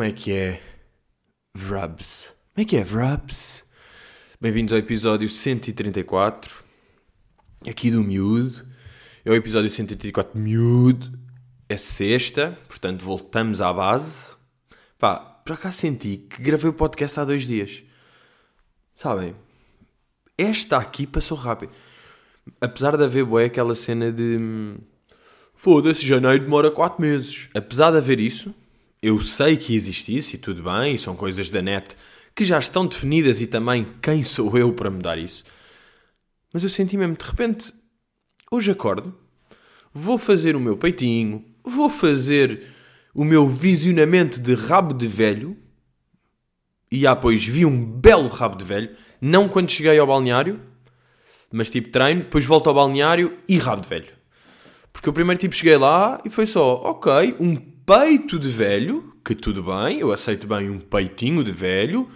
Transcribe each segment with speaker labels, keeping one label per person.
Speaker 1: Como é que é? Vrubs. Como é que é, Vrubs? Bem-vindos ao episódio 134, aqui do Miúdo. É o episódio 134 Miúdo. É sexta, portanto voltamos à base. Pá, por acaso senti que gravei o podcast há dois dias. Sabem? Esta aqui passou rápido. Apesar de haver boé aquela cena de... hum, Foda-se, janeiro demora 4 meses. Apesar de haver isso, eu sei que existe isso e tudo bem, são coisas da net que já estão definidas e também quem sou eu para mudar isso. Mas eu senti mesmo, de repente, hoje acordo, vou fazer o meu peitinho, vou fazer o meu visionamento de rabo de velho, e ah, pois vi um belo rabo de velho, não quando cheguei ao balneário, mas tipo treino, depois volto ao balneário e rabo de velho. Porque eu primeiro tipo cheguei lá e foi só, ok, um peito de velho, que tudo bem, eu aceito bem um peitinho de velho,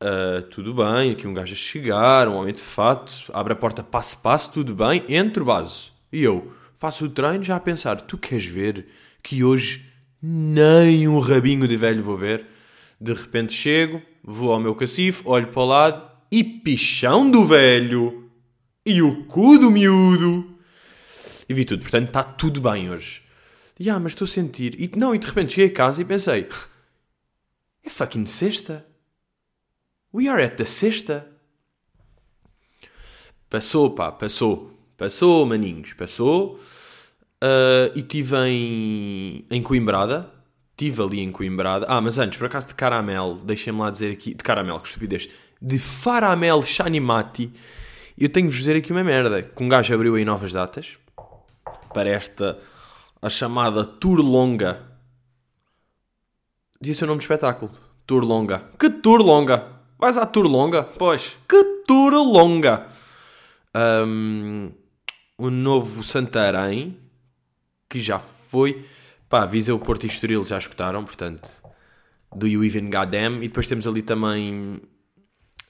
Speaker 1: ah, tudo bem, aqui um gajo a chegar, um homem de fato, abre a porta passo passo, tudo bem, entro base. E eu faço o treino já a pensar, tu queres ver que hoje nem um rabinho de velho vou ver? De repente chego, vou ao meu cacifo, olho para o lado e pichão do velho e o cu do miúdo e vi tudo. Portanto, está tudo bem hoje. E ah, mas estou a sentir. E, não, e de repente cheguei a casa e pensei: é fucking sexta. We are at the sexta. Passou, pá, passou. Passou, maninhos, passou. Ah, e estive em, em Coimbrada. Estive ali em Coimbrada. Ah, mas antes, por acaso de caramel, deixem-me lá dizer aqui. De caramel, que estupidez. De faramel Shanimati. Eu tenho-vos dizer aqui uma merda. Que um gajo abriu aí novas datas para esta a chamada Tour Longa. Disse o nome do espetáculo. Tour Longa. Que Tour Longa? Vais à Tour Longa? Pois. Que Tour Longa? Um, o novo Santarém, que já foi. Pá, Viseu, Porto e Estoril já escutaram, portanto. Do You Even Goddamn. E depois temos ali também...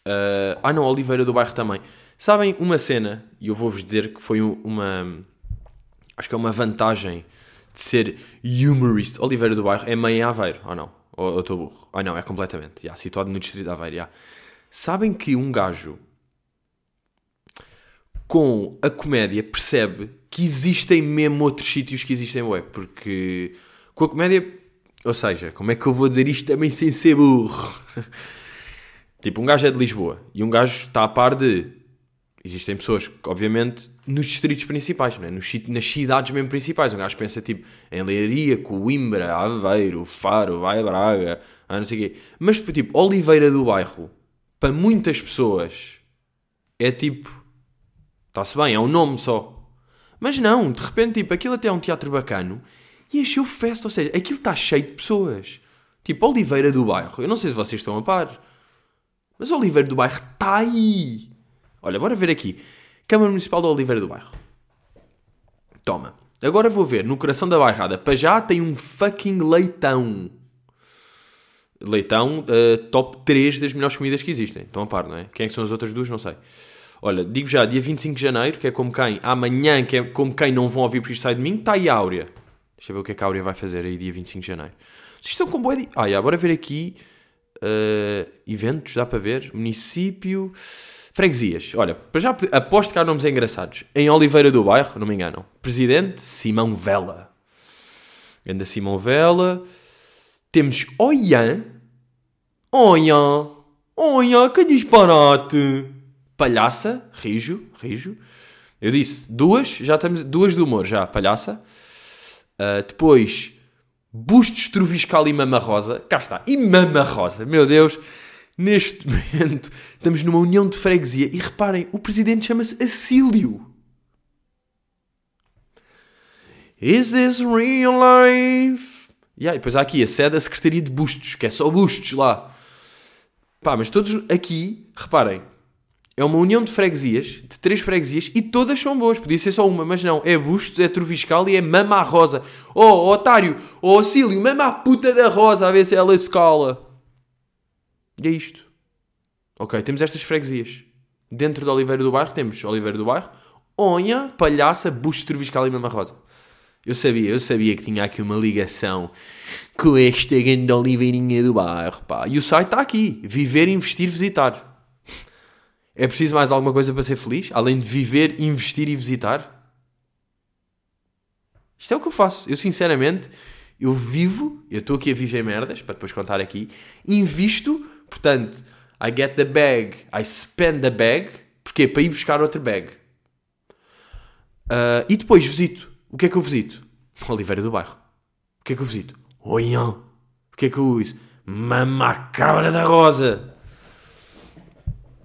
Speaker 1: ah, ah não, Oliveira do Bairro também. Sabem uma cena, e eu vou-vos dizer que foi um- uma acho que é uma vantagem de ser humorist. Oliveira do Bairro é meio em Aveiro, ou não? Ou eu estou burro? Ah não, é completamente. Yeah, situado no distrito de Aveiro. yeah. Sabem que um gajo com a comédia percebe que existem mesmo outros sítios que existem web. Porque com a comédia, ou seja, como é que eu vou dizer isto também sem ser burro? tipo, um gajo é de Lisboa e um gajo está a par de Existem pessoas obviamente, nos distritos principais, não é? Nos nas cidades mesmo principais. Um gajo pensa, tipo, em Leiria, Coimbra, Aveiro, Faro, vai Braga, ah, não sei o quê. Mas, tipo, Oliveira do Bairro, para muitas pessoas, é tipo... Está-se bem, é um nome só. Mas não, de repente, tipo, aquilo até é um teatro bacano e encheu festa. Ou seja, aquilo está cheio de pessoas. Tipo, Oliveira do Bairro. Eu não sei se vocês estão a par. Mas Oliveira do Bairro está aí. Olha, bora ver aqui. Câmara Municipal de Oliveira do Bairro. Toma. Agora vou ver, no coração da bairrada, para já tem um fucking leitão. Leitão, eh, top 3 das melhores comidas que existem. Estão a par, não é? Quem é que são as outras duas? Não sei. Olha, digo já, dia 25 de janeiro, que é como quem, amanhã, que é como quem não vão ouvir porque isto sai de mim, está aí a Áurea. Deixa eu ver o que é que a Áurea vai fazer aí dia 25 de janeiro. Vocês estão com boa de... Ah, já, bora ver aqui. eh, eventos, dá para ver. Município. Freguesias. Olha, para já aposto que há nomes engraçados. Em Oliveira do Bairro, não me engano. Presidente, Simão Vela. Ganda Simão Vela. Temos Oian. Oian. Oian, que disparate. Palhaça, Rijo, Rijo. Eu disse duas, já estamos, duas do humor, já, Palhaça. Uh, depois, Bustos, Troviscal e Mama Rosa. Cá está, e Mama Rosa, meu Deus. Neste momento, estamos numa união de freguesia. E reparem, o presidente chama-se Acílio. Is this real life? Yeah, e depois há aqui a sede da Secretaria de Bustos, que é só Bustos lá. Pá, mas todos aqui, reparem, é uma união de freguesias, de três freguesias, e todas são boas. Podia ser só uma, mas não. É Bustos, é Troviscal e é Mama à Rosa. Oh, otário, oh, Acílio, mama a puta da Rosa, a ver se ela escala. E é isto. Ok, temos estas freguesias. Dentro de Oliveira do Bairro temos Oliveira do Bairro, Onha, Palhaça, Bustos, Troviscal e Mama Rosa. Eu sabia, eu sabia que tinha aqui uma ligação com esta grande oliveirinha do bairro, pá. E o site está aqui. Viver, investir, visitar. É preciso mais alguma coisa para ser feliz? Além de viver, investir e visitar? Isto é o que eu faço. Eu, sinceramente, eu vivo, eu estou aqui a viver merdas, para depois contar aqui, invisto, portanto, I get the bag, I spend the bag, porque Para ir buscar outro bag. Uh, e depois visito. O que é que eu visito? Oliveira do Bairro. O que é que eu visito? Oião. O que é que eu uso? Mamacabra da Rosa.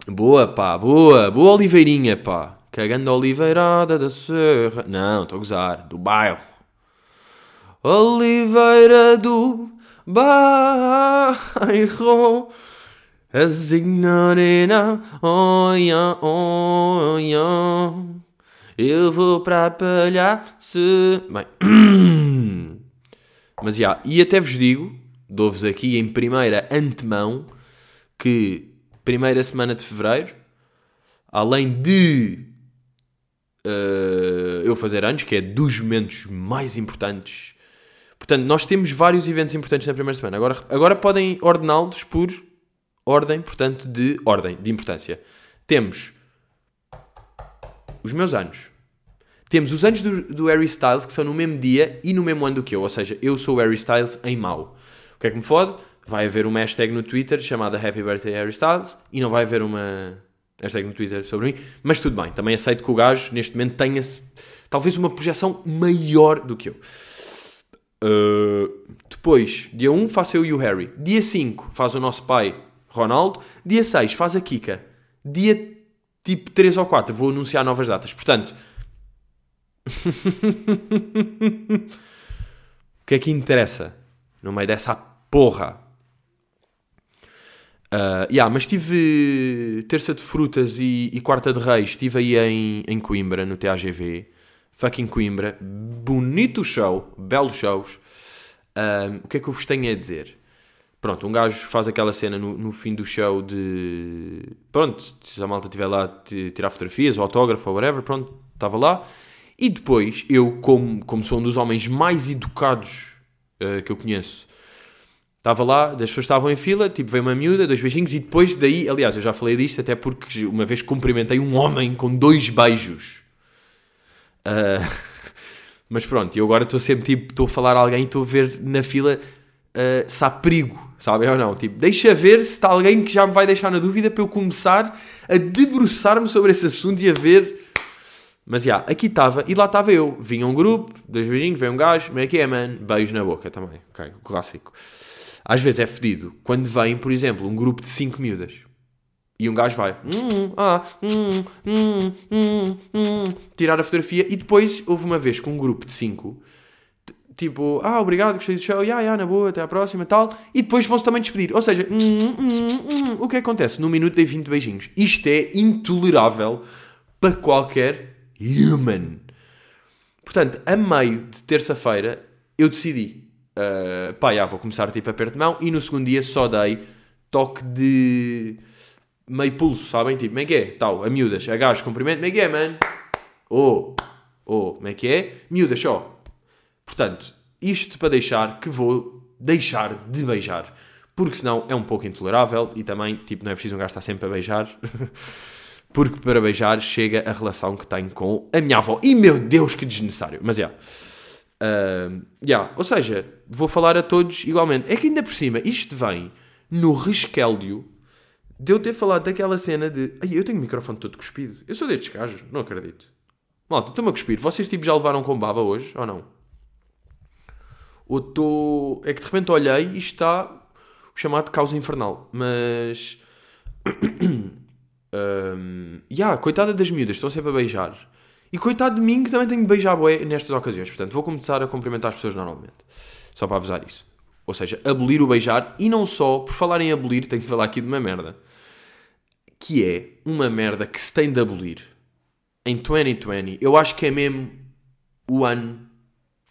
Speaker 1: Boa, pá, boa, boa Oliveirinha, pá. Cagando a Oliveirada da Serra. Não, estou a gozar. Do bairro. Oliveira do bairro. A signorina, oia, oia. Eu vou para palhaço. Bem. Mas já, yeah, e até vos digo, dou-vos aqui em primeira antemão, que primeira semana de fevereiro, além de uh, eu fazer anos, que é dos momentos mais importantes. Portanto, nós temos vários eventos importantes na primeira semana. Agora, agora podem ordená-los por ordem, portanto, de ordem, de importância. Temos os meus anos. Temos os anos do, do Harry Styles, que são no mesmo dia e no mesmo ano do que eu. Ou seja, eu sou o Harry Styles em mau. O que é que me fode? Vai haver uma hashtag no Twitter chamada Happy Birthday Harry Styles e não vai haver uma hashtag no Twitter sobre mim, mas tudo bem, também aceito que o gajo neste momento tenha talvez uma projeção maior do que eu. Uh, depois, dia 1 faço eu e o Harry. Dia 5 faz o nosso pai Ronaldo. Dia 6 faz a Kika. Dia tipo 3 ou 4 vou anunciar novas datas. Portanto, o que é que interessa no meio dessa porra? Uh, yeah, mas tive terça de frutas e, e, quarta de reis. Estive aí em, em Coimbra, no TAGV. Fucking Coimbra. Bonito show. Belos shows. Uh, o que é que eu vos tenho a dizer? Pronto, um gajo faz aquela cena no, no fim do show de. Pronto, se a malta estiver lá tirar fotografias, autógrafo, whatever, pronto, estava lá. E depois, eu, como, como sou um dos homens mais educados uh, que eu conheço, Estava lá, as pessoas estavam em fila, tipo, veio uma miúda, dois beijinhos, e depois daí, aliás, eu já falei disto, até porque uma vez cumprimentei um homem com dois beijos. Uh, mas pronto, eu agora estou sempre, tipo, estou a falar a alguém e estou a ver na fila uh, se há perigo, sabem ou não? Tipo, deixa ver se está alguém que já me vai deixar na dúvida para eu começar a debruçar-me sobre esse assunto e a ver. Mas já, yeah, aqui estava, e lá estava eu. Vinha um grupo, dois beijinhos, veio um gajo, como é que é, mano? Beijo na boca também, ok, o clássico. Às vezes é fedido quando vem, por exemplo, um grupo de 5 miúdas e um gajo vai hum, ah, hum, hum, hum, tirar a fotografia e depois houve uma vez com um grupo de 5 tipo, ah, obrigado, gostei do show, yeah, yeah, na boa, até à próxima tal, e depois vão-se também despedir. Ou seja, o que acontece? No minuto dei 20 beijinhos. Isto é intolerável para qualquer human. Portanto, a meio de terça-feira, eu decidi uh, pá, já, vou começar tipo aperto de mão e no segundo dia só dei toque de meio pulso, sabem? Tipo, como é que é? Tal, a miúdas, a gajo, cumprimento, como é que é, man? Oh, oh, como é que é? Miúdas só. Portanto, isto para deixar que vou deixar de beijar. Porque senão é um pouco intolerável e também, tipo, não é preciso um gajo estar sempre a beijar. porque para beijar chega a relação que tenho com a minha avó. E meu Deus, que desnecessário. Mas é. Yeah. Uh, yeah. Ou seja, vou falar a todos igualmente. É que ainda por cima, isto vem no resquélio de eu ter falado daquela cena de eu tenho o microfone todo cuspido. Eu sou destes gajos, não acredito. Malta, estou-me a cuspir. Vocês tipo já levaram com baba hoje ou não? Ou estou. É que de repente olhei e está o chamado causa infernal. Mas. um, yeah, coitada das miúdas, estão sempre a beijar. E coitado de mim que também tenho de beijar bué nestas ocasiões. Portanto, vou começar a cumprimentar as pessoas normalmente. Só para avisar isso. Ou seja, abolir o beijar. E não só, por falar em abolir, tenho de falar aqui de uma merda. Que é uma merda que se tem de abolir. Em 2020, eu acho que é mesmo o ano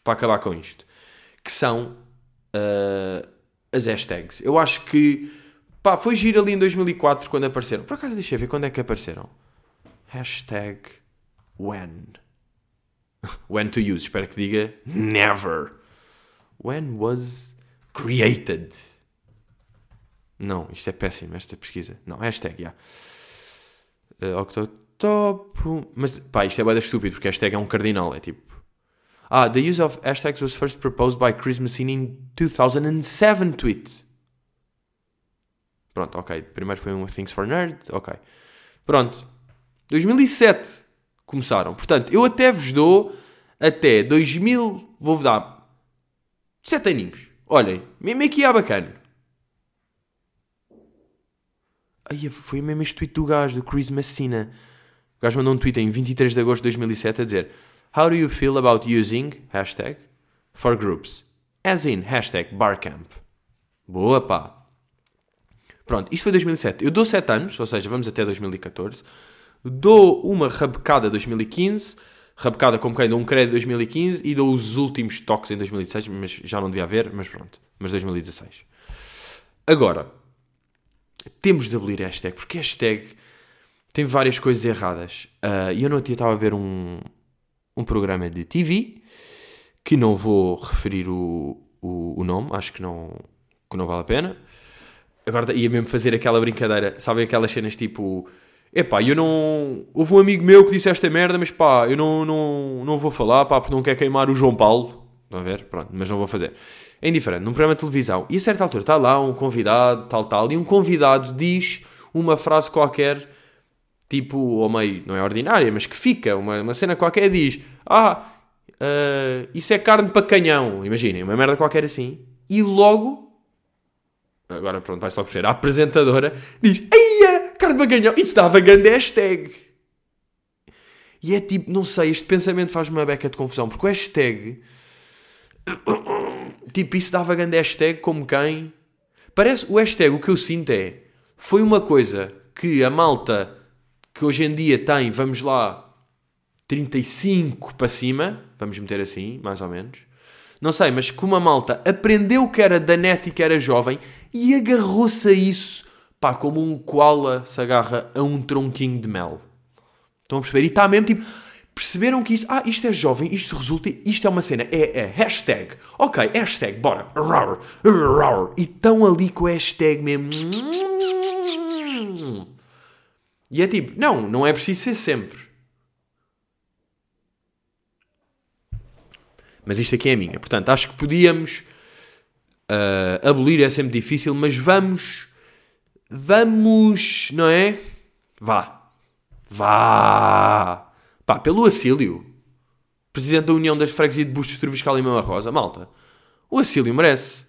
Speaker 1: para acabar com isto. Que são uh, as hashtags. Eu acho que pá, foi giro ali em 2004 quando apareceram. Por acaso deixa eu ver quando é que apareceram. Hashtag when. When to use. Espero que diga never. When was created. Não, isto é péssimo, esta pesquisa. Não, hashtag, já. Yeah. Uh. Mas, pá, isto é bem estúpido, porque hashtag é um cardinal, é tipo. Ah, the use of hashtags was first proposed by Chris Messina in 2007 tweet. Pronto, ok. Primeiro foi um Things for Nerd, ok. Pronto. 2007 começaram. Portanto, eu até vos dou até 2000, vou-vos dar 7 aninhos. Olhem, mesmo aqui é bacana. Aí foi mesmo este tweet do gajo, do Chris Messina. O gajo mandou um tweet em 23 de agosto de 2007 a dizer How do you feel about using, hashtag, for groups? As in, hashtag, barcamp. Boa, pá. Pronto, isto foi 2007. Eu dou 7 anos, ou seja, vamos até 2014. Dou uma rabecada 2015, rabecada como quem dou um crédito 2015 e dou os últimos toques em 2016, mas já não devia haver, mas pronto. Mas 2016. Agora, temos de abolir a hashtag, porque a hashtag tem várias coisas erradas. Uh, e eu não estava a ver um, um programa de TV, que não vou referir o, o, o, nome, acho que não, que não vale a pena. Agora ia mesmo fazer aquela brincadeira, sabem aquelas cenas tipo... Epá, eu não... Houve um amigo meu que disse esta merda, mas pá, eu não, não, não vou falar, pá, porque não quer queimar o João Paulo. Estão a ver? Pronto, mas não vou fazer. É indiferente, num programa de televisão. E a certa altura está lá um convidado, tal, tal, e um convidado diz uma frase qualquer, tipo, ou meio, não é ordinária, mas que fica, uma, uma cena qualquer, diz: Ah, uh, isso é carne para canhão. Imaginem, uma merda qualquer assim. E logo, agora pronto, vai-se logo perceber, a apresentadora diz: Eia, carne para canhão. Isso dava grande hashtag. E é tipo, não sei, este pensamento faz-me uma beca de confusão, porque o hashtag Tipo, isso dava grande hashtag como quem. Parece o hashtag, o que eu sinto é. Foi uma coisa que a malta que hoje em dia tem, vamos lá, 35 para cima, vamos meter assim, mais ou menos. Não sei, mas que uma malta aprendeu que era da net e que era jovem e agarrou-se a isso, pá, como um koala se agarra a um tronquinho de mel. Estão a perceber? E está mesmo tipo perceberam que isto, ah, isto é jovem, isto resulta, isto é uma cena, é, é hashtag. Ok, hashtag, bora. E estão ali com o hashtag mesmo. E é tipo, não, não é preciso ser sempre. Mas isto aqui é a minha. Portanto, acho que podíamos uh, abolir, é sempre difícil, mas vamos, vamos, não é? Vá. Vá. Pá, pelo Acílio, presidente da União das Freguesias de Bustos, Troviscal e Mama Rosa, malta, o Acílio merece.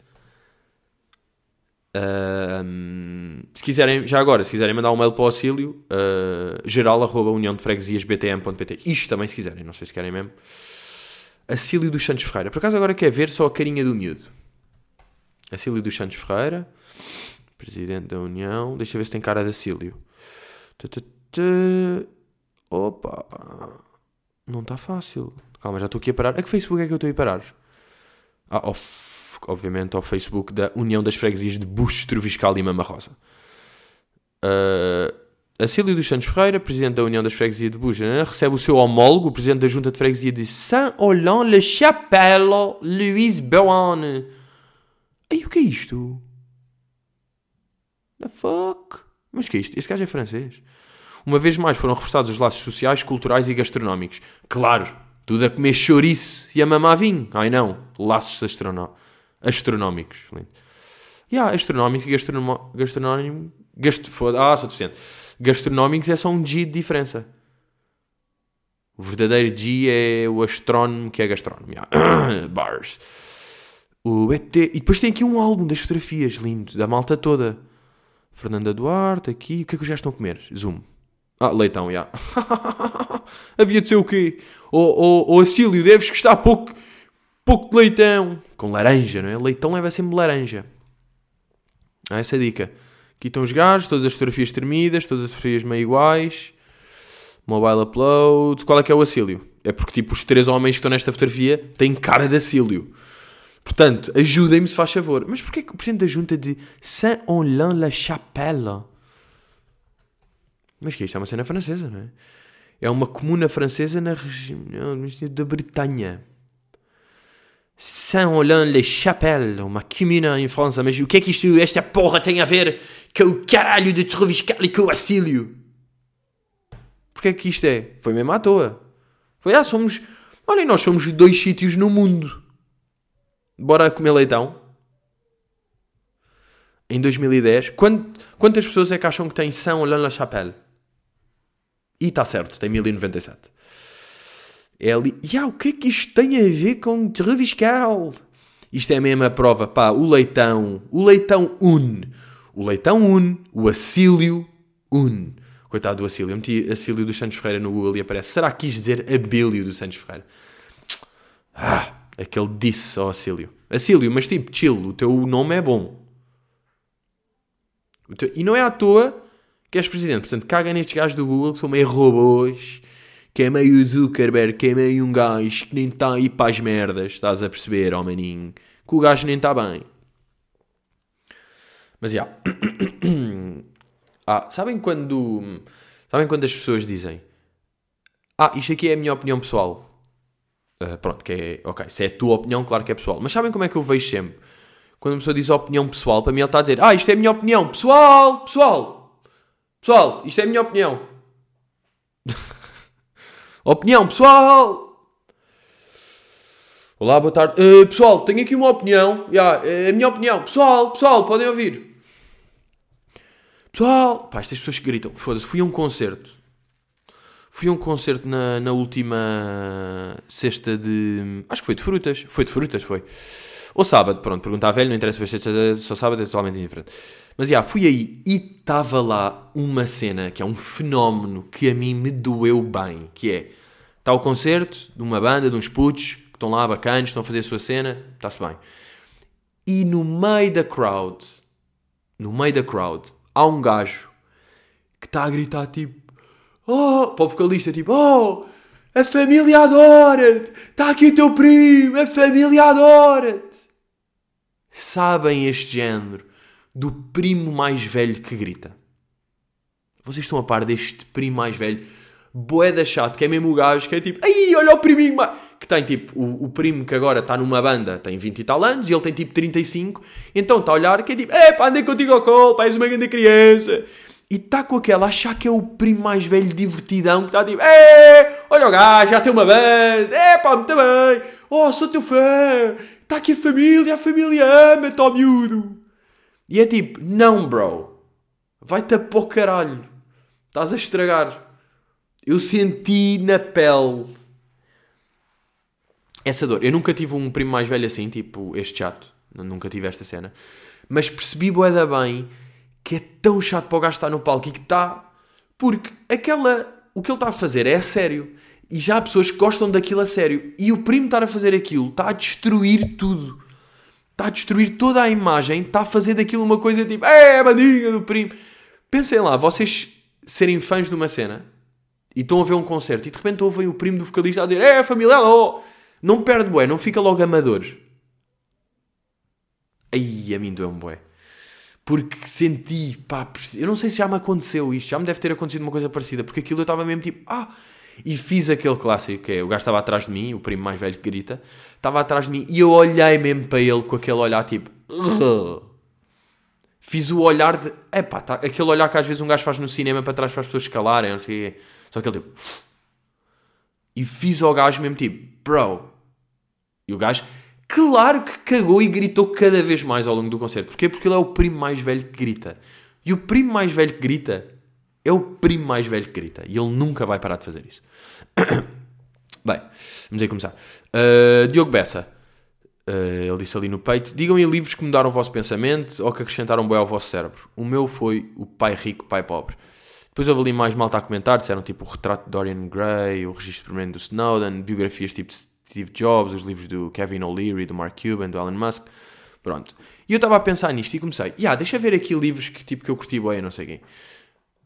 Speaker 1: Se quiserem, já agora, se quiserem mandar um mail para o auxílio, uh, geral arroba união de freguesias btm.pt. Isto também, se quiserem, não sei se querem mesmo. Acílio dos Santos Ferreira. Por acaso agora quer ver só a carinha do miúdo. Acílio dos Santos Ferreira, presidente da União. Deixa ver se tem cara de Acílio. Opa, não está fácil. Calma, já estou aqui a parar. A que Facebook é que eu estou a ir parar? Ah, ao obviamente ao Facebook da União das Freguesias de Buxo, Troviscal e Mama Rosa. Uh, Acílio dos Santos Ferreira, presidente da União das Freguesias de Buxo, né? recebe o seu homólogo, presidente da Junta de Freguesia de Saint-Ollan-le-Chapelle, Louise Boane. Aí, o que é isto? The fuck? Mas que é isto? Este gajo é francês. Uma vez mais foram reforçados os laços sociais, culturais e gastronómicos. Claro, tudo a comer chouriço e a mamar vinho. Ai não, laços astronó astronómicos. Yeah, astronómicos e gastronómicos. Gastronómico, gast, ah, sou deficiente. Gastronómicos é só um G de diferença. O verdadeiro G é o astrónomo que é gastrónomo. Yeah. Bars. O ET. E depois tem aqui um álbum das fotografias, lindo, da malta toda. Fernanda Duarte, aqui. O que é que os gajos estão a comer? Zoom. Ah, leitão, já. Havia de ser o quê? Ou, ou, ou Acílio, deves gostar pouco, pouco de leitão. Com laranja, não é? Leitão leva sempre laranja. Ah, essa é a dica. Aqui estão os gajos, todas as fotografias termidas, todas as fotografias meio iguais. Mobile upload. Qual é que é o Acílio? É porque, tipo, os três homens que estão nesta fotografia têm cara de Acílio. Portanto, ajudem-me se faz favor. Mas porquê que o Presidente da Junta de Saint-Olin-la-Chapelle mas que isto é uma cena francesa, não é? É uma comuna francesa na região da Bretanha. Saint-Olin-les-Chapelles, uma comuna em França. Mas o que é que isto, esta porra tem a ver com o caralho de Troviscal e com o Acílio? Porquê é que isto é? Foi mesmo à toa. Foi, ah, somos... Olhem, nós somos dois sítios no mundo. Bora comer leitão? Em 2010. quantas pessoas é que acham que tem Saint-Olin-la-Chapelle? E está certo, tem 1097. É ali. Yeah, o que é que isto tem a ver com Treviscal? Isto é mesmo a prova, pá. O leitão. O leitão un. O leitão un. O acílio un. Coitado do Acílio. Eu meti Acílio dos Santos Ferreira no Google e aparece. Será que quis dizer Abílio dos Santos Ferreira? Ah, aquele disse ao Acílio. Acílio, mas tipo, chill, o teu nome é bom. Teu... E não é à toa que és presidente. Portanto, caga nestes gajos do Google que são meio robôs, que é meio Zuckerberg, que meio um gajo que nem está aí para as merdas, estás a perceber, ó oh maninho? Que o gajo nem está bem. Mas já. Yeah. ah, sabem quando. Sabem quando as pessoas dizem. Ah, isto aqui é a minha opinião pessoal. Uh, pronto, que é. Ok, se é a tua opinião, claro que é pessoal. Mas sabem como é que eu vejo sempre? Quando uma pessoa diz opinião pessoal, para mim ele está a dizer: Ah, isto é a minha opinião pessoal, pessoal. Pessoal, isto é a minha opinião. opinião pessoal. Olá, boa tarde. Uh, pessoal, tenho aqui uma opinião. Yeah, é a minha opinião. Pessoal, pessoal, podem ouvir. Pessoal. Pá, estas pessoas que gritam. Foda-se, fui a um concerto. Fui a um concerto na, na última sexta de. Acho que foi de frutas. Foi de frutas, foi. Ou sábado, pronto, perguntar velho, não interessa, foi só sábado, é totalmente diferente. Mas já, fui aí e estava lá uma cena que é um fenómeno que a mim me doeu bem, que é, está o concerto de uma banda, de uns putos, que estão lá bacanas, estão a fazer a sua cena, está-se bem. E no meio da crowd, no meio da crowd, há um gajo que está a gritar tipo, oh, para o vocalista, tipo, oh, a família adora-te, está aqui o teu primo, a família adora-te sabem este género do primo mais velho que grita. Vocês estão a par deste primo mais velho, boeda chato, que é mesmo o gajo que é tipo, ai, olha o priminho, que tem tipo, o, o primo que agora está numa banda tem 20 e tal anos e ele tem tipo 35, então está a olhar que é tipo, é pá, andei contigo ao colo, pá, és uma grande criança. E está com aquela, achar que é o primo mais velho divertidão, que está tipo, é, olha o gajo, já tem uma banda, é pá, muito bem, oh, sou teu fã, Está aqui a família, a família ama-te, ó miúdo. E é tipo, não, bro. Vai-te a pôr caralho. Estás a estragar. Eu senti na pele essa dor. Eu nunca tive um primo mais velho assim, tipo este chato. Nunca tive esta cena. Mas percebi boeda bem que é tão chato para o gajo estar no palco e que está... Porque aquela... O que ele está a fazer é sério. E já há pessoas que gostam daquilo a sério. E o primo estar a fazer aquilo está a destruir tudo. Está a destruir toda a imagem. Está a fazer daquilo uma coisa tipo, é a bandinha do primo. Pensem lá, vocês serem fãs de uma cena e estão a ver um concerto e de repente ouvem o primo do vocalista a dizer, é família, não perde bué, não fica logo amador. Aí a mim doeu um bué. Porque senti, pá, eu não sei se já me aconteceu isto, já me deve ter acontecido uma coisa parecida, porque aquilo eu estava mesmo tipo, ah, e fiz aquele clássico que é o gajo estava atrás de mim, o primo mais velho que grita, estava atrás de mim e eu olhei mesmo para ele com aquele olhar tipo. Ugh. Fiz o olhar de. Epá, tá, aquele olhar que às vezes um gajo faz no cinema para trás para as pessoas escalarem, não sei o quê. Só aquele tipo. E fiz ao gajo mesmo tipo, bro. E o gajo, claro que cagou e gritou cada vez mais ao longo do concerto. Porquê? Porque ele é o primo mais velho que grita. E o primo mais velho que grita é o primo mais velho que grita. E ele nunca vai parar de fazer isso. Bem, vamos aí começar. Uh, Diogo Bessa. Uh, ele disse ali no peito: Digam em livros que mudaram o vosso pensamento ou que acrescentaram bem ao vosso cérebro. O meu foi O Pai Rico, Pai Pobre. Depois houve ali mais malta a comentar, disseram tipo o retrato de Dorian Gray, o registro permanente do Snowden, biografias tipo de Steve Jobs, os livros do Kevin O'Leary, do Mark Cuban, do Elon Musk. Pronto. E eu estava a pensar nisto e comecei, yeah, deixa ver aqui livros que, tipo, que eu curti bem, não sei quem.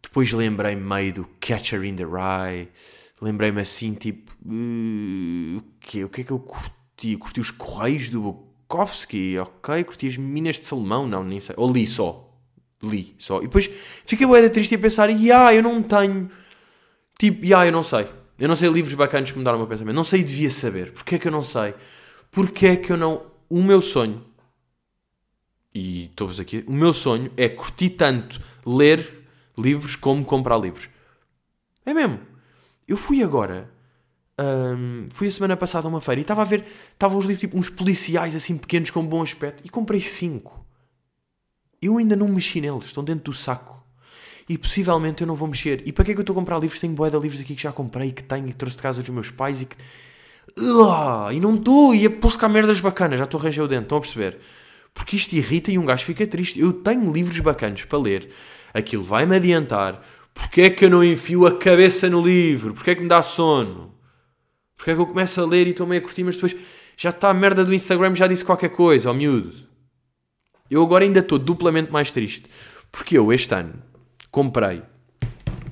Speaker 1: Depois lembrei-me meio do Catcher in the Rye. Lembrei-me assim, tipo, uh, o, quê? o que é que eu curti? Curti os Correios do Bukowski, ok. Curti as Minas de Salomão, não, nem sei. Ou li só. Li só. E depois fiquei bem triste a pensar, e ah, eu não tenho Tipo, e ah, eu não sei. Eu não sei livros bacanas que mudaram o meu pensamento. Não sei e devia saber. Porquê é que eu não sei? Porquê é que eu não. O meu sonho. E estou-vos aqui. O meu sonho é curtir tanto ler livros como comprar livros. É mesmo. Eu fui agora. hum, fui a semana passada a uma feira e estava a ver. Estavam os livros tipo uns policiais assim pequenos com bom aspecto. E comprei cinco. Eu ainda não mexi neles. Estão dentro do saco. E possivelmente eu não vou mexer. E para que é que eu estou a comprar livros? Tenho boé de livros aqui que já comprei, que tenho e que trouxe de casa dos meus pais e que. Ah, e não estou. E a buscar merdas bacanas. Já estou a ranger o dente. Estão a perceber? Porque isto irrita e um gajo fica triste. Eu tenho livros bacanas para ler. Aquilo vai-me adiantar. Porquê é que eu não enfio a cabeça no livro? Porquê é que me dá sono? Porquê é que eu começo a ler e estou meio a curtir, mas depois já está a merda do Instagram, já disse qualquer coisa, ó miúdo. Eu agora ainda estou duplamente mais triste. Porque eu, este ano, comprei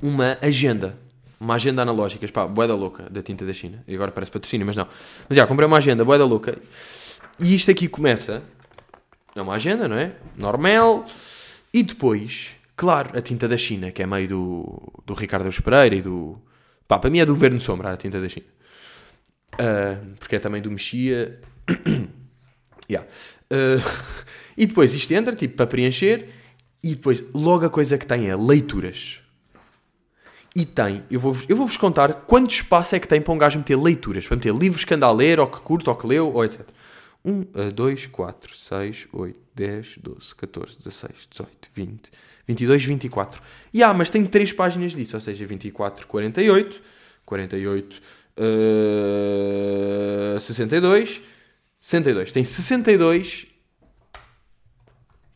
Speaker 1: uma agenda. Uma agenda analógica, pá, boeda louca, da tinta da China. E agora parece patrocínio, mas não. Mas já, comprei uma agenda, boeda louca. E isto aqui começa... É uma agenda, não é? Normal. E depois, claro, a tinta da China, que é meio do, do Ricardo Pereira e do... Pá, para mim é do Governo Sombra, a tinta da China. Ah, porque é também do Mexia. yeah. Ah, e depois isto entra, tipo, para preencher. E depois, logo a coisa que tem é leituras. E tem, eu vou-vos eu vou -vos contar quanto espaço é que tem para um gajo meter leituras. Para meter livros que anda a ler, ou que curto, ou que leu, ou etc. 1, 2, 4, 6, 8, 10, 12, 14, 16, 18, 20, 22, 24. E ah, mas tem 3 páginas disso, ou seja, 24, 48, 48, uh, 62, 62. Tem 62.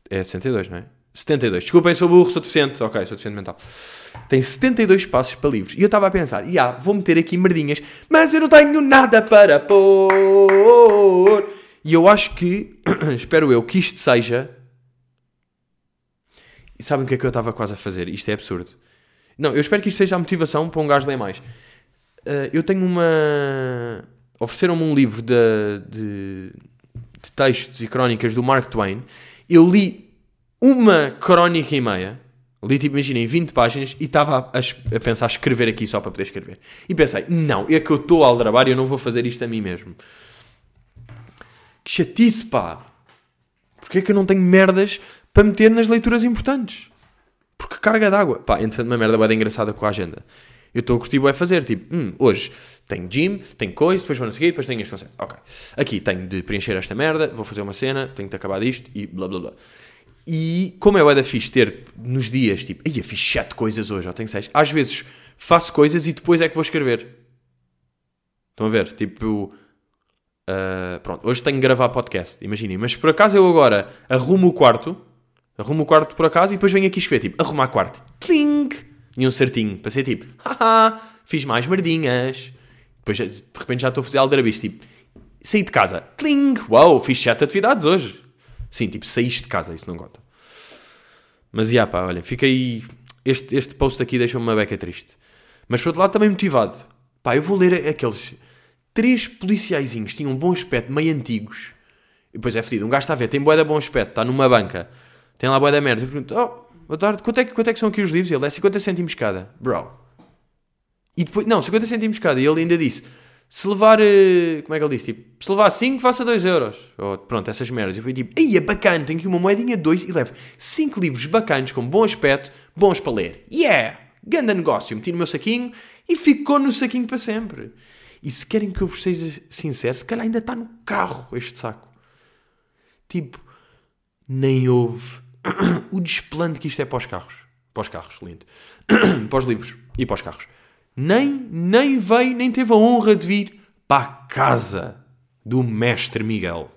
Speaker 1: É 62, não é? 72. Desculpem, sou burro, sou deficiente. Ok, sou deficiente mental. Tem 72 passos para livros. E eu estava a pensar, e ah, vou meter aqui merdinhas, mas eu não tenho nada para pôr. E eu acho que, espero eu, que isto seja. E sabem o que é que eu estava quase a fazer? Isto é absurdo. Não, eu espero que isto seja a motivação para um gajo ler mais. Uh, eu tenho uma. Ofereceram-me um livro de, de, de textos e crónicas do Mark Twain. Eu li uma crónica e meia. Li, tipo, imaginem, 20 páginas e estava a, a, pensar escrever aqui só para poder escrever. E pensei, não, é que eu estou a aldrabar e eu não vou fazer isto a mim mesmo. Que chatice, pá! Porquê é que eu não tenho merdas para meter nas leituras importantes? Porque carga d'água. Pá, entretanto, uma merda bem engraçada com a agenda. Eu estou a curtir é fazer, tipo, hum, hoje tenho gym, tenho coisa, depois vou no seguir, depois tenho este conceito. Ok. Aqui tenho de preencher esta merda, vou fazer uma cena, tenho de acabar disto e blá blá blá. E como é o da fixe ter nos dias, tipo, eu fiz 7 coisas hoje, já tenho 6. Às vezes faço coisas e depois é que vou escrever. Estão a ver? Tipo, uh, pronto, hoje tenho que gravar podcast, imaginem. Mas por acaso eu agora arrumo o quarto, arrumo o quarto por acaso e depois venho aqui escrever, tipo, arrumar quarto, tling, e um certinho, para ser tipo, haha, fiz mais merdinhas. Depois de repente já estou a fazer aldrabice, tipo, saí de casa, tling, uau, fiz 7 atividades hoje. Sim, tipo, saíste de casa, isso não conta. Mas, já pá, olha, aí... Este, este post aqui deixa-me uma beca triste. Mas, por outro lado, também motivado. Pá, eu vou ler aqueles... Três policiaizinhos, tinham um bom aspecto, meio antigos. E depois é fedido. Um gajo está a ver, tem boé de bom aspecto, está numa banca. Tem lá boé da merda. Eu pergunto, oh, boa tarde, quanto é, quanto é que são aqui os livros? E ele, é 50 cêntimos cada. Bro. E depois, não, 50 cêntimos cada. E ele ainda disse, se levar. Eh, como é que ele disse? Tipo, se levar 5, faça 2 euros. Pronto, essas merdas. Eu fui tipo, ei, é bacana, tenho aqui uma moedinha de 2 e levo 5 livros bacanos com bom aspecto, bons para ler. Yeah! Ganda negócio. Meti no meu saquinho e ficou no saquinho para sempre. E se querem que eu vos seja sincero, se calhar ainda está no carro este saco. Tipo, nem houve o desplante que isto é para os carros. Para os carros, lindo. para os livros e para os carros nem, nem veio, nem teve a honra de vir para a casa do mestre Miguel.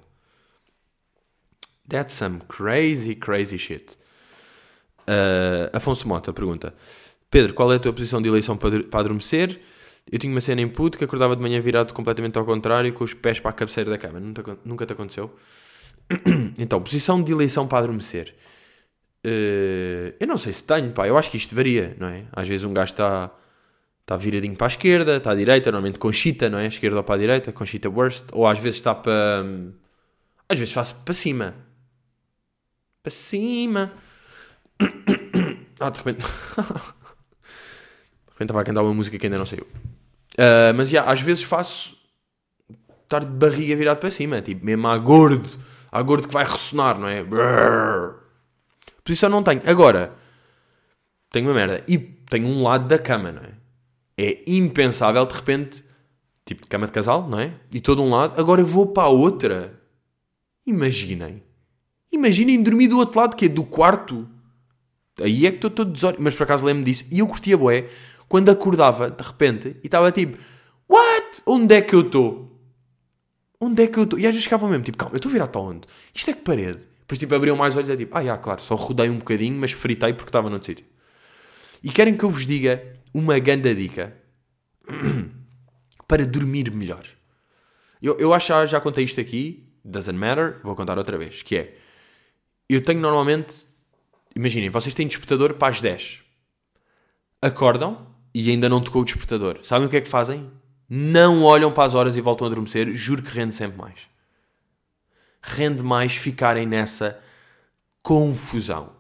Speaker 1: That's some crazy, crazy shit. Uh, Afonso Mota pergunta: Pedro, qual é a tua posição de eleição para, adormecer? Eu tinha uma cena em puto que acordava de manhã virado completamente ao contrário, com os pés para a cabeceira da cama. Nunca, nunca te aconteceu? então, posição de eleição para adormecer. Uh, eu não sei se tenho, pá. Eu acho que isto varia, não é? Às vezes um gajo está está viradinho para a esquerda, está à direita, normalmente conchita, não é? Esquerda ou para a direita, conchita worst, ou às vezes está para. Às vezes faço para cima. Para cima. Ah, de repente. de repente estava a cantar uma música que ainda não saiu. Uh, mas já, às vezes faço estar de barriga virado para cima, tipo, mesmo a gordo, a gordo que vai ressonar, não é? Brrr. Eu não tenho. Agora, tenho uma merda. E tenho um lado da cama, não é? É impensável, de repente, tipo de cama de casal, não é? E todo um lado, agora vou para a outra. Imaginem. Imaginem dormir do outro lado, que é do quarto. Aí é que estou todo desorientado. Mas por acaso lembro disso. E eu curtia bué quando acordava, de repente, e estava tipo, What? Onde é que eu estou? Onde é que eu estou? E às vezes ficava mesmo, tipo, calma, eu estou virado para onde? Isto é que parede? Depois, tipo, abriam mais olhos e é tipo, ah, já, claro, só rodei um bocadinho, mas fritei porque estava noutro sítio. E querem que eu vos diga uma grande dica para dormir melhor. Eu, eu acho que já contei isto aqui, doesn't matter, vou contar outra vez, que é, eu tenho normalmente, imaginem, vocês têm despertador para as 10. Acordam e ainda não tocou o despertador. Sabem o que é que fazem? Não olham para as horas e voltam a adormecer, juro que rende sempre mais. Rende mais ficarem nessa confusão.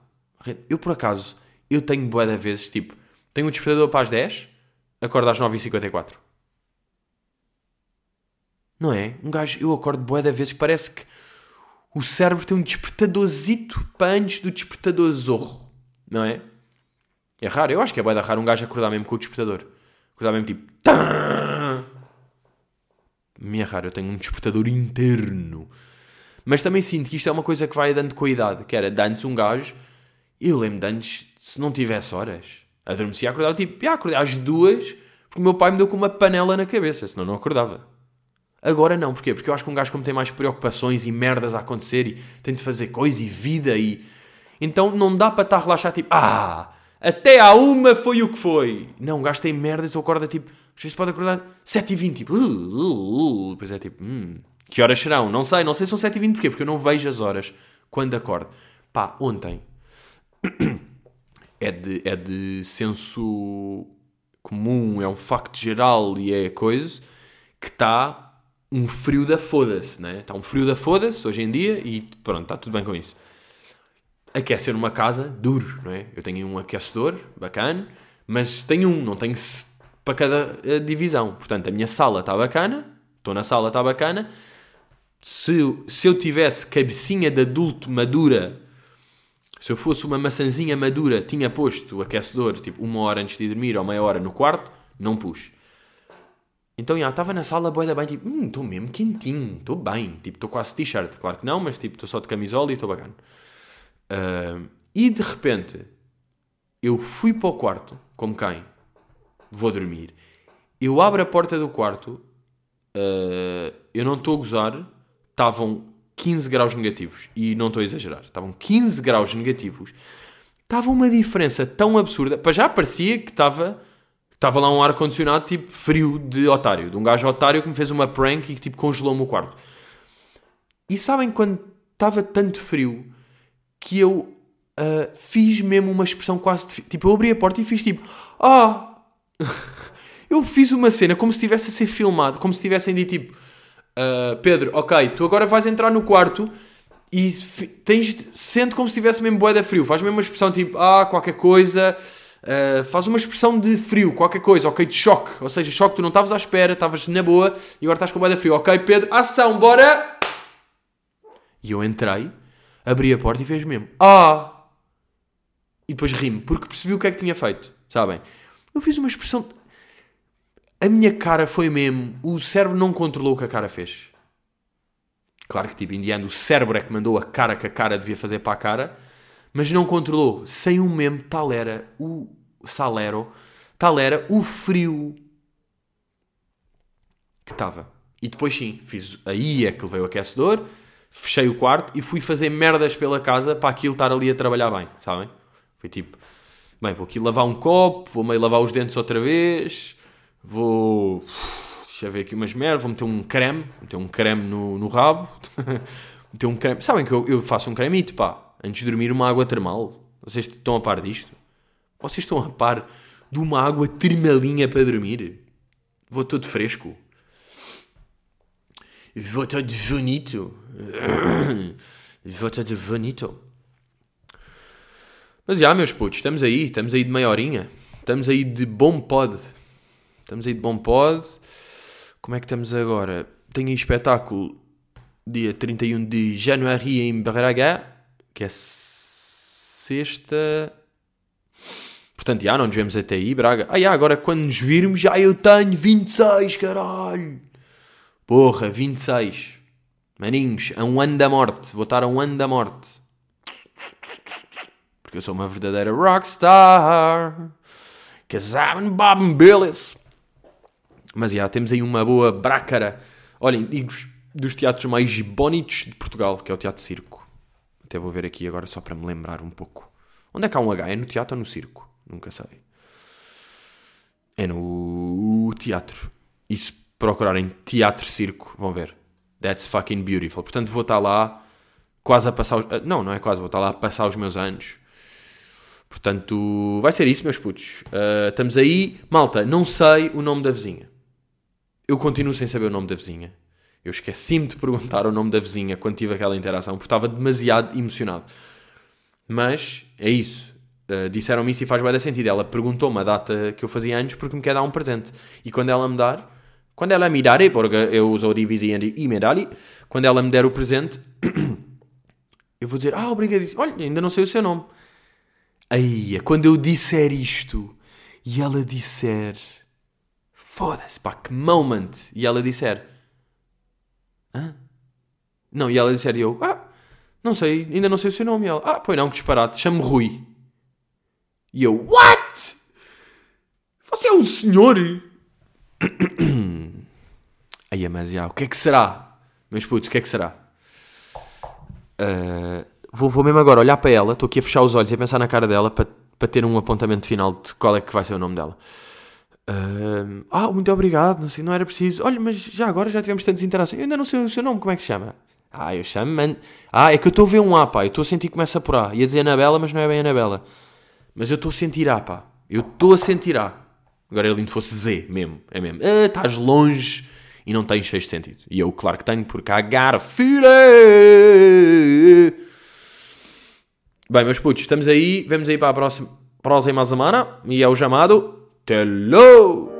Speaker 1: Eu, por acaso, eu tenho boa de vezes, tipo, tenho o despertador para as 10, acordo às 9h54. Não é? Um gajo, eu acordo boa de vezes, parece que o cérebro tem um despertadorzito para antes do despertador zorro. Não é? É raro, eu acho que é boa raro um gajo acordar mesmo com o despertador. Acordar mesmo tipo... Me é raro, eu tenho um despertador interno. Mas também sinto que isto é uma coisa que vai dando com a idade. Que era, de antes um gajo... Eu lembro de antes, se não tivesse horas, adormecia, acordava tipo... Já, acordei às duas, porque o meu pai me deu com uma panela na cabeça, senão não acordava. Agora não, porquê? Porque eu acho que um gajo como tem mais preocupações e merdas a acontecer e tem de fazer coisa e vida e... Então não dá para estar relaxado tipo... Ah, até à uma foi o que foi. Não, gastei merda tu acorda tipo. Às vezes pode acordar 7h20, tipo. Uh, uh, uh. Depois é tipo. Hum, que horas serão? Não sei, não sei se são 7h20 porquê? Porque eu não vejo as horas quando acordo. Pá, ontem. É de, é de senso comum, é um facto geral e é coisa que está um frio da foda-se, né? Está um frio da foda-se hoje em dia e pronto, está tudo bem com isso aquecer uma casa duro, não é? Eu tenho um aquecedor bacana, mas tenho um, não tenho para cada eh, divisão. Portanto, a minha sala está bacana, estou na sala, está bacana. Se, se eu tivesse cabecinha de adulto madura, se eu fosse uma maçãzinha madura, tinha posto o aquecedor tipo uma hora antes de dormir ou meia hora no quarto, não pus. Então, já, estava na sala, boeda bem, tipo, hum, estou mesmo quentinho, estou bem, tipo, estou quase t-shirt, claro que não, mas tipo, estou só de camisola e estou bacana. Uh, e de repente, eu fui para o quarto, como quem? Vou dormir. Eu abro a porta do quarto, uh, eu não estou a gozar, estavam 15 graus negativos. E não estou a exagerar, estavam 15 graus negativos. Estava uma diferença tão absurda. Para já parecia que estava, estava lá um ar-condicionado tipo frio de otário, de um gajo otário que me fez uma prank e que tipo congelou-me o quarto. E sabem quando estava tanto frio que eu uh, fiz mesmo uma expressão quase de, tipo, eu abri a porta e fiz tipo, ah, oh! eu fiz uma cena como se estivesse a ser filmado, como se tivessem dito tipo, uh, Pedro, ok, tu agora vais entrar no quarto e tens, sente como se estivesse mesmo boeda frio, faz mesmo uma expressão tipo, ah, qualquer coisa, uh, faz uma expressão de frio, qualquer coisa, ok, de choque, ou seja, choque, tu não estavas à espera, estavas na boa e agora estás com boeda frio, ok, Pedro, ação, bora! E eu entrei abri a porta e fez mesmo. Ah! E depois ri-me, porque percebi o que é que tinha feito, sabem? Eu fiz uma expressão. A minha cara foi mesmo. O cérebro não controlou o que a cara fez. Claro que, tipo, indiano, o cérebro é que mandou a cara que a cara devia fazer para a cara, mas não controlou. Sem o mesmo, tal era o salero, tal era o frio que estava. E depois, sim, fiz. Aí é que levei o aquecedor fechei o quarto e fui fazer merdas pela casa para aquilo estar ali a trabalhar bem, sabem? Foi tipo, bem, vou aqui lavar um copo, vou meio lavar os dentes outra vez, vou. Deixa eu ver aqui umas merdas, vou meter um creme, meter um creme no, no rabo, meter um creme. Sabem que eu, eu faço um cremito, pá, antes de dormir, uma água termal. Vocês estão a par disto? Vocês estão a par de uma água termalinha para dormir? Vou todo fresco. Vou todo bonito. Vota de bonito. Mas já, meus putos, estamos aí, estamos aí de meia horinha. Estamos aí de bom pod. Estamos aí de bom pod. Como é que estamos agora? Tenho aí espetáculo dia 31 de janeiro em Braga, que é sexta. Portanto, já não nos vemos até aí, Braga. Ah, já, agora quando nos virmos, já eu tenho 26, caralho. Porra, 26. Maninhos, a um ano da morte. Vou estar a um ano da morte. Porque eu sou uma verdadeira rockstar. Cause Bob Billis. Mas já, temos aí uma boa brácara. Olhem, digo dos teatros mais bonitos de Portugal, que é o Teatro Circo. Até vou ver aqui agora só para me lembrar um pouco. Onde é que há um H? É no teatro ou no circo? Nunca sei. É no teatro. Se procurarem teatro circo, vão ver. That's fucking beautiful. Portanto, vou estar lá quase a passar os... Não, não é quase, vou estar lá a passar os meus anos. Portanto, vai ser isso, meus putos. Uh, estamos aí. Malta, não sei o nome da vizinha. Eu continuo sem saber o nome da vizinha. Eu esqueci-me de perguntar o nome da vizinha quando tive aquela interação, porque estava demasiado emocionado. Mas é isso. Uh, Disseram-me isso e faz bem sentido. Ela perguntou-me a data que eu fazia anos porque me quer dar um presente. E quando ela me dar, quando ela me dar, porque eu uso o divisão e me quando ela me der o presente, eu vou dizer: Ah, obrigado. Olha, ainda não sei o seu nome. Aí, quando eu disser isto e ela disser foda-se, pá, que moment! E ela disser hã? Não, e ela disser eu, ah, não sei, ainda não sei o seu nome. E ela, ah, pois não, que disparate, chame-me Rui. E eu, what? Você é um senhor? Aí, mas já, o que é que será? Meus putos, o que é que será? Uh, vou, vou mesmo agora olhar para ela, estou aqui a fechar os olhos e a pensar na cara dela para, para ter um apontamento final de qual é que vai ser o nome dela. Uh, ah, muito obrigado, não sei, não era preciso. Olha, mas já agora já tivemos tantas interações. Eu ainda não sei o seu nome, como é que se chama? Ah, eu chamo, man. Ah, é que eu estou a ver um A, pá. Eu estou a sentir que começa por A. Ia dizer Anabela, mas não é bem Anabela. Mas eu estou a sentir A, pá. Eu estou a sentir A. Agora ele lindo fosse Z mesmo. É mesmo. Ah, estás longe e não tens de sentido. E eu, claro que tenho, porque a feeling. Bem, meus putos, estamos aí. Vemos aí para a próxima, próxima semana. E é o chamado Hello!